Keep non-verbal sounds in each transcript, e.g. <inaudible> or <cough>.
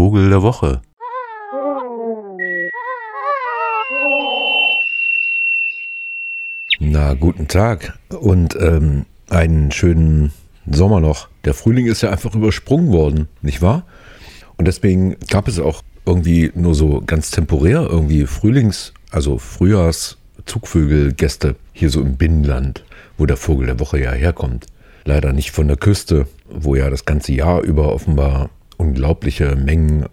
Vogel der Woche. Na, guten Tag und ähm, einen schönen Sommer noch. Der Frühling ist ja einfach übersprungen worden, nicht wahr? Und deswegen gab es auch irgendwie nur so ganz temporär irgendwie Frühlings-, also Frühjahrs-Zugvögelgäste hier so im Binnenland, wo der Vogel der Woche ja herkommt. Leider nicht von der Küste, wo ja das ganze Jahr über offenbar unglaubliche Mengen.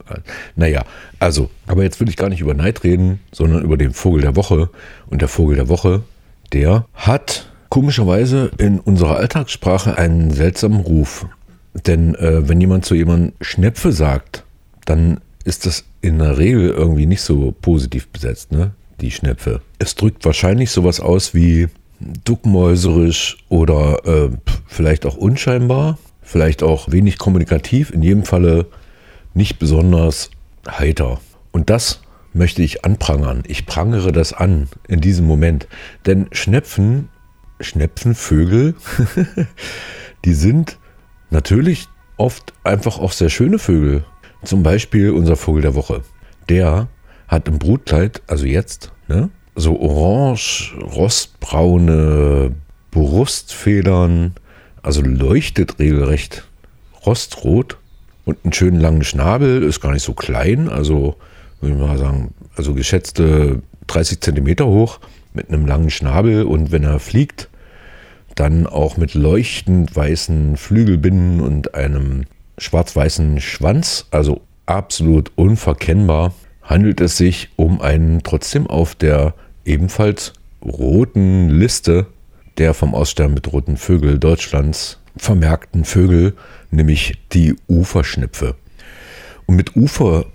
Naja, also, aber jetzt will ich gar nicht über Neid reden, sondern über den Vogel der Woche. Und der Vogel der Woche, der hat komischerweise in unserer Alltagssprache einen seltsamen Ruf. Denn äh, wenn jemand zu jemandem Schnepfe sagt, dann ist das in der Regel irgendwie nicht so positiv besetzt, ne? Die Schnepfe. Es drückt wahrscheinlich sowas aus wie duckmäuserisch oder äh, vielleicht auch unscheinbar, vielleicht auch wenig kommunikativ, in jedem Falle nicht besonders heiter. Und das möchte ich anprangern. Ich prangere das an in diesem Moment. Denn Schnepfen, Schnepfenvögel, <laughs> die sind natürlich oft einfach auch sehr schöne Vögel. Zum Beispiel unser Vogel der Woche. Der hat im Brutkleid, also jetzt, ne, so orange, rostbraune Brustfedern, also leuchtet regelrecht rostrot und einen schönen langen Schnabel, ist gar nicht so klein, also würde ich mal sagen, also geschätzte 30 Zentimeter hoch mit einem langen Schnabel. Und wenn er fliegt, dann auch mit leuchtend weißen Flügelbinden und einem schwarz-weißen Schwanz, also absolut unverkennbar, handelt es sich um einen trotzdem auf der ebenfalls roten Liste der vom Aussterben bedrohten Vögel Deutschlands vermerkten Vögel, nämlich die Uferschnipfe. Und mit Ufer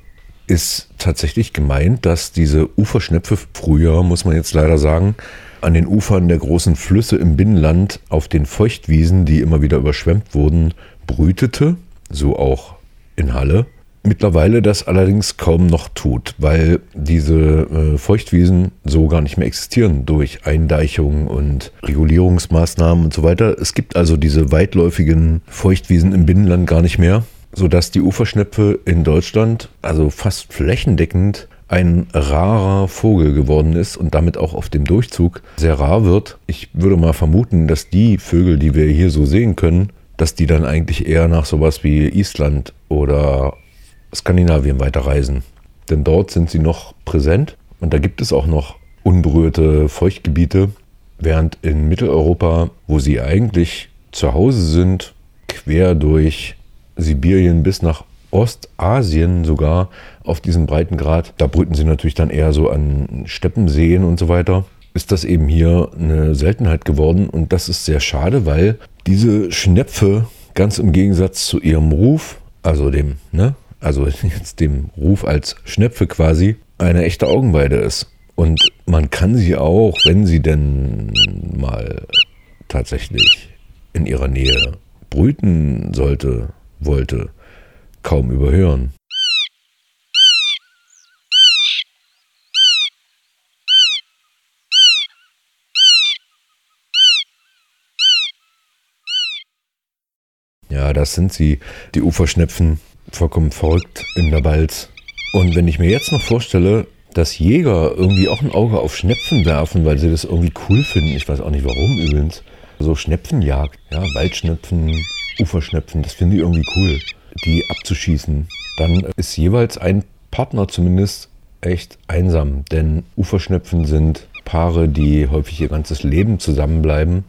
ist tatsächlich gemeint, dass diese Uferschnepfe früher, muss man jetzt leider sagen, an den Ufern der großen Flüsse im Binnenland auf den Feuchtwiesen, die immer wieder überschwemmt wurden, brütete, so auch in Halle. Mittlerweile das allerdings kaum noch tut, weil diese äh, Feuchtwiesen so gar nicht mehr existieren durch Eindeichung und Regulierungsmaßnahmen und so weiter. Es gibt also diese weitläufigen Feuchtwiesen im Binnenland gar nicht mehr, sodass die Uferschnepfe in Deutschland also fast flächendeckend ein rarer Vogel geworden ist und damit auch auf dem Durchzug sehr rar wird. Ich würde mal vermuten, dass die Vögel, die wir hier so sehen können, dass die dann eigentlich eher nach sowas wie Island oder Skandinavien weiterreisen. Denn dort sind sie noch präsent und da gibt es auch noch unberührte Feuchtgebiete, während in Mitteleuropa, wo sie eigentlich zu Hause sind, quer durch Sibirien bis nach Ostasien sogar auf diesem Breitengrad, da brüten sie natürlich dann eher so an Steppenseen und so weiter, ist das eben hier eine Seltenheit geworden und das ist sehr schade, weil diese Schnepfe ganz im Gegensatz zu ihrem Ruf, also dem, ne, also <laughs> jetzt dem Ruf als Schnepfe quasi, eine echte Augenweide ist. Und man kann sie auch, wenn sie denn mal tatsächlich in ihrer Nähe brüten sollte, wollte, kaum überhören. Ja, das sind sie, die Uferschnepfen, vollkommen verrückt in der Balz. Und wenn ich mir jetzt noch vorstelle, dass Jäger irgendwie auch ein Auge auf Schnepfen werfen, weil sie das irgendwie cool finden, ich weiß auch nicht warum übrigens, so Schnepfenjagd, ja, Waldschnepfen, Uferschnepfen, das finde ich irgendwie cool, die abzuschießen, dann ist jeweils ein Partner zumindest echt einsam, denn Uferschnepfen sind Paare, die häufig ihr ganzes Leben zusammenbleiben,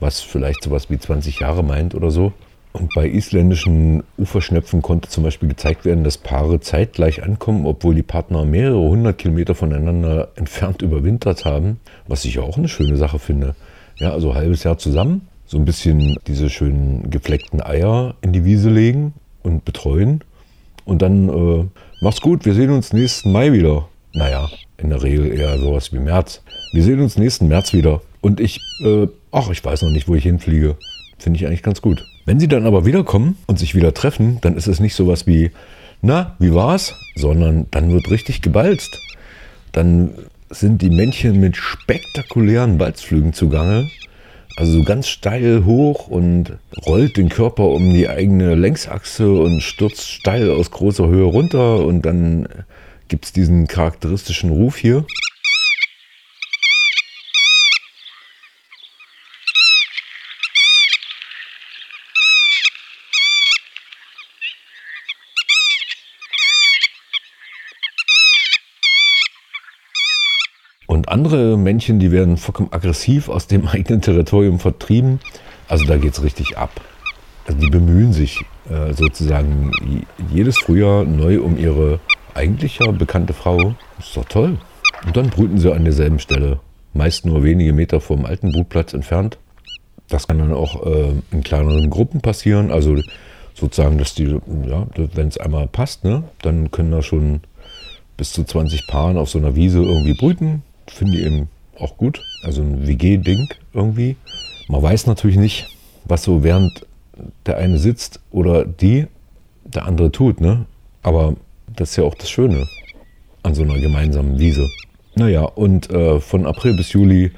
was vielleicht sowas wie 20 Jahre meint oder so. Und bei isländischen Uferschnepfen konnte zum Beispiel gezeigt werden, dass Paare zeitgleich ankommen, obwohl die Partner mehrere hundert Kilometer voneinander entfernt überwintert haben, was ich auch eine schöne Sache finde. Ja, also ein halbes Jahr zusammen, so ein bisschen diese schönen gefleckten Eier in die Wiese legen und betreuen. Und dann, äh, mach's gut, wir sehen uns nächsten Mai wieder. Naja, in der Regel eher sowas wie März. Wir sehen uns nächsten März wieder. Und ich, äh, ach, ich weiß noch nicht, wo ich hinfliege. Finde ich eigentlich ganz gut. Wenn sie dann aber wiederkommen und sich wieder treffen, dann ist es nicht sowas wie, na, wie war's? Sondern dann wird richtig gebalzt. Dann sind die Männchen mit spektakulären Balzflügen zugange. Also so ganz steil hoch und rollt den Körper um die eigene Längsachse und stürzt steil aus großer Höhe runter und dann gibt es diesen charakteristischen Ruf hier. Und andere Männchen, die werden vollkommen aggressiv aus dem <laughs> eigenen Territorium vertrieben. Also da geht es richtig ab. Also die bemühen sich äh, sozusagen jedes Frühjahr neu um ihre eigentlich bekannte Frau. Ist doch toll. Und dann brüten sie an derselben Stelle. Meist nur wenige Meter vom alten Brutplatz entfernt. Das kann dann auch äh, in kleineren Gruppen passieren. Also sozusagen, dass die, ja, wenn es einmal passt, ne, dann können da schon bis zu 20 Paaren auf so einer Wiese irgendwie brüten finde ich eben auch gut. Also ein WG-Ding irgendwie. Man weiß natürlich nicht, was so während der eine sitzt oder die der andere tut, ne? Aber das ist ja auch das Schöne an so einer gemeinsamen Wiese. Naja, und äh, von April bis Juli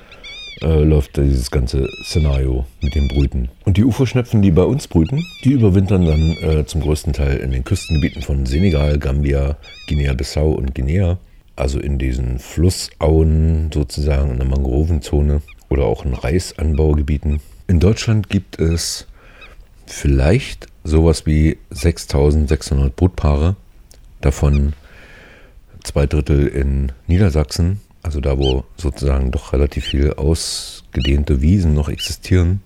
äh, läuft dieses ganze Szenario mit den Brüten. Und die Uferschnepfen, die bei uns brüten, die überwintern dann äh, zum größten Teil in den Küstengebieten von Senegal, Gambia, Guinea-Bissau und Guinea also in diesen Flussauen sozusagen in der Mangrovenzone oder auch in Reisanbaugebieten. In Deutschland gibt es vielleicht sowas wie 6600 Brutpaare, davon zwei Drittel in Niedersachsen, also da, wo sozusagen doch relativ viel ausgedehnte Wiesen noch existieren.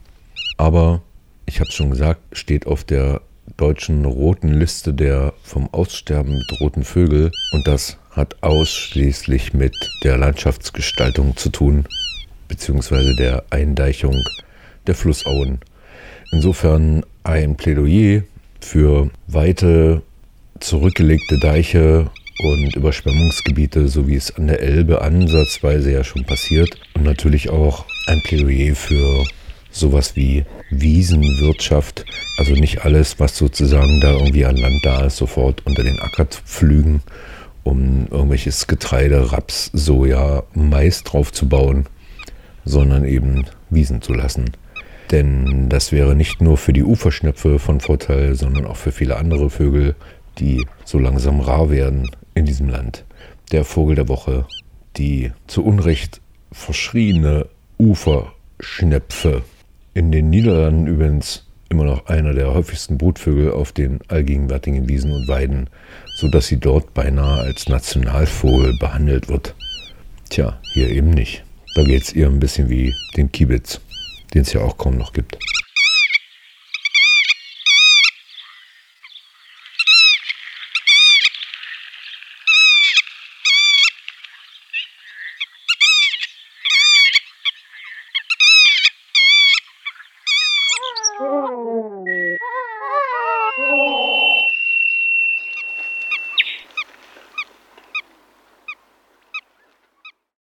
Aber ich habe es schon gesagt, steht auf der deutschen roten Liste der vom Aussterben bedrohten Vögel und das hat ausschließlich mit der Landschaftsgestaltung zu tun, beziehungsweise der Eindeichung der Flussauen. Insofern ein Plädoyer für weite, zurückgelegte Deiche und Überschwemmungsgebiete, so wie es an der Elbe ansatzweise ja schon passiert. Und natürlich auch ein Plädoyer für sowas wie Wiesenwirtschaft. Also nicht alles, was sozusagen da irgendwie an Land da ist, sofort unter den Acker zu pflügen um irgendwelches Getreide, Raps, Soja, Mais drauf zu bauen, sondern eben Wiesen zu lassen. Denn das wäre nicht nur für die Uferschnepfe von Vorteil, sondern auch für viele andere Vögel, die so langsam rar werden in diesem Land. Der Vogel der Woche, die zu Unrecht verschriene Uferschnepfe. In den Niederlanden übrigens immer noch einer der häufigsten Brutvögel auf den allgegenwärtigen Wiesen und Weiden, sodass sie dort beinahe als Nationalvogel behandelt wird. Tja, hier eben nicht. Da geht es eher ein bisschen wie den Kiebitz, den es ja auch kaum noch gibt.